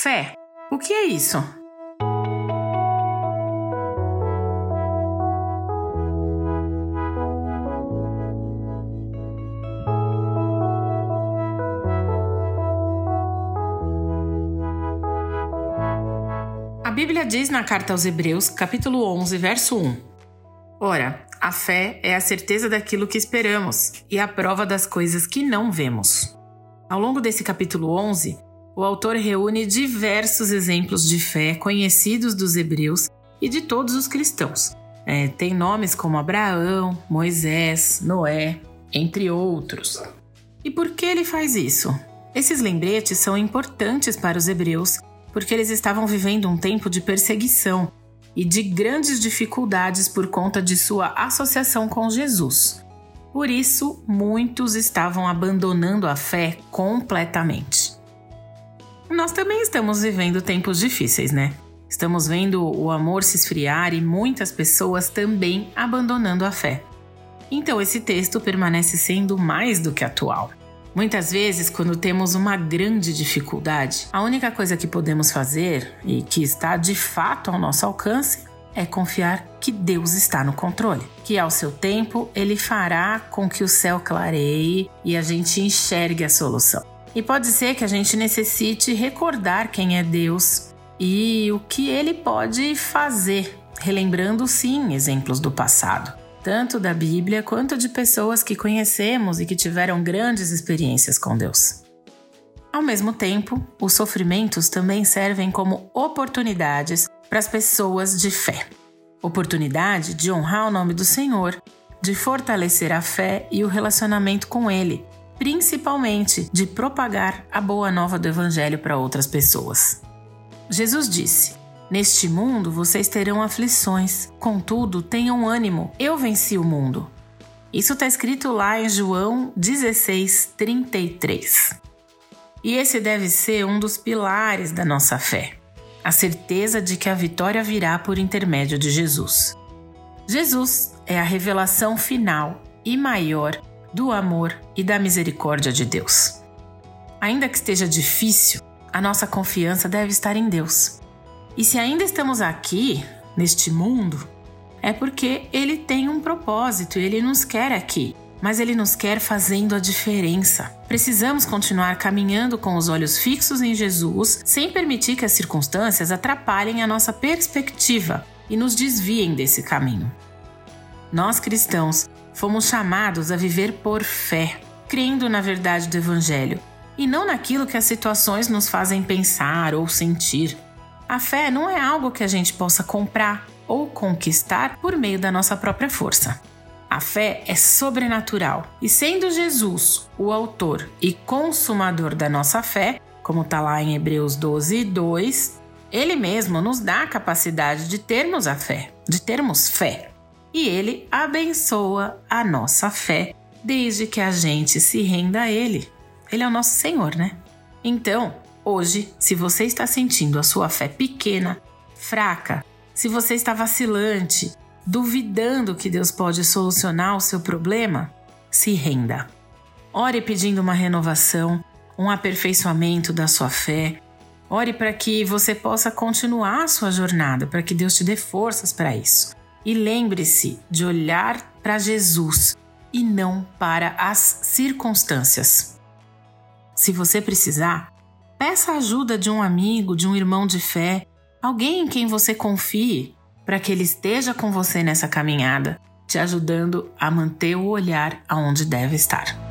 Fé. O que é isso? A Bíblia diz na carta aos Hebreus, capítulo 11, verso 1: Ora, a fé é a certeza daquilo que esperamos e a prova das coisas que não vemos. Ao longo desse capítulo 11, o autor reúne diversos exemplos de fé conhecidos dos hebreus e de todos os cristãos. É, tem nomes como Abraão, Moisés, Noé, entre outros. E por que ele faz isso? Esses lembretes são importantes para os hebreus porque eles estavam vivendo um tempo de perseguição e de grandes dificuldades por conta de sua associação com Jesus. Por isso, muitos estavam abandonando a fé completamente. Nós também estamos vivendo tempos difíceis, né? Estamos vendo o amor se esfriar e muitas pessoas também abandonando a fé. Então, esse texto permanece sendo mais do que atual. Muitas vezes, quando temos uma grande dificuldade, a única coisa que podemos fazer e que está de fato ao nosso alcance é confiar que Deus está no controle, que ao seu tempo ele fará com que o céu clareie e a gente enxergue a solução. E pode ser que a gente necessite recordar quem é Deus e o que ele pode fazer, relembrando sim exemplos do passado tanto da Bíblia quanto de pessoas que conhecemos e que tiveram grandes experiências com Deus. Ao mesmo tempo, os sofrimentos também servem como oportunidades para as pessoas de fé. Oportunidade de honrar o nome do Senhor, de fortalecer a fé e o relacionamento com Ele, principalmente de propagar a boa nova do Evangelho para outras pessoas. Jesus disse: Neste mundo vocês terão aflições, contudo, tenham ânimo, eu venci o mundo. Isso está escrito lá em João 16, 33. E esse deve ser um dos pilares da nossa fé, a certeza de que a vitória virá por intermédio de Jesus. Jesus é a revelação final e maior do amor e da misericórdia de Deus. Ainda que esteja difícil, a nossa confiança deve estar em Deus. E se ainda estamos aqui, neste mundo, é porque ele tem um propósito e ele nos quer aqui. Mas ele nos quer fazendo a diferença. Precisamos continuar caminhando com os olhos fixos em Jesus, sem permitir que as circunstâncias atrapalhem a nossa perspectiva e nos desviem desse caminho. Nós cristãos fomos chamados a viver por fé, crendo na verdade do Evangelho e não naquilo que as situações nos fazem pensar ou sentir. A fé não é algo que a gente possa comprar ou conquistar por meio da nossa própria força. A fé é sobrenatural e, sendo Jesus o autor e consumador da nossa fé, como está lá em Hebreus 12, 2, ele mesmo nos dá a capacidade de termos a fé, de termos fé. E ele abençoa a nossa fé desde que a gente se renda a ele. Ele é o nosso Senhor, né? Então, Hoje, se você está sentindo a sua fé pequena, fraca, se você está vacilante, duvidando que Deus pode solucionar o seu problema, se renda. Ore pedindo uma renovação, um aperfeiçoamento da sua fé. Ore para que você possa continuar a sua jornada, para que Deus te dê forças para isso. E lembre-se de olhar para Jesus e não para as circunstâncias. Se você precisar, Peça a ajuda de um amigo, de um irmão de fé, alguém em quem você confie, para que ele esteja com você nessa caminhada, te ajudando a manter o olhar aonde deve estar.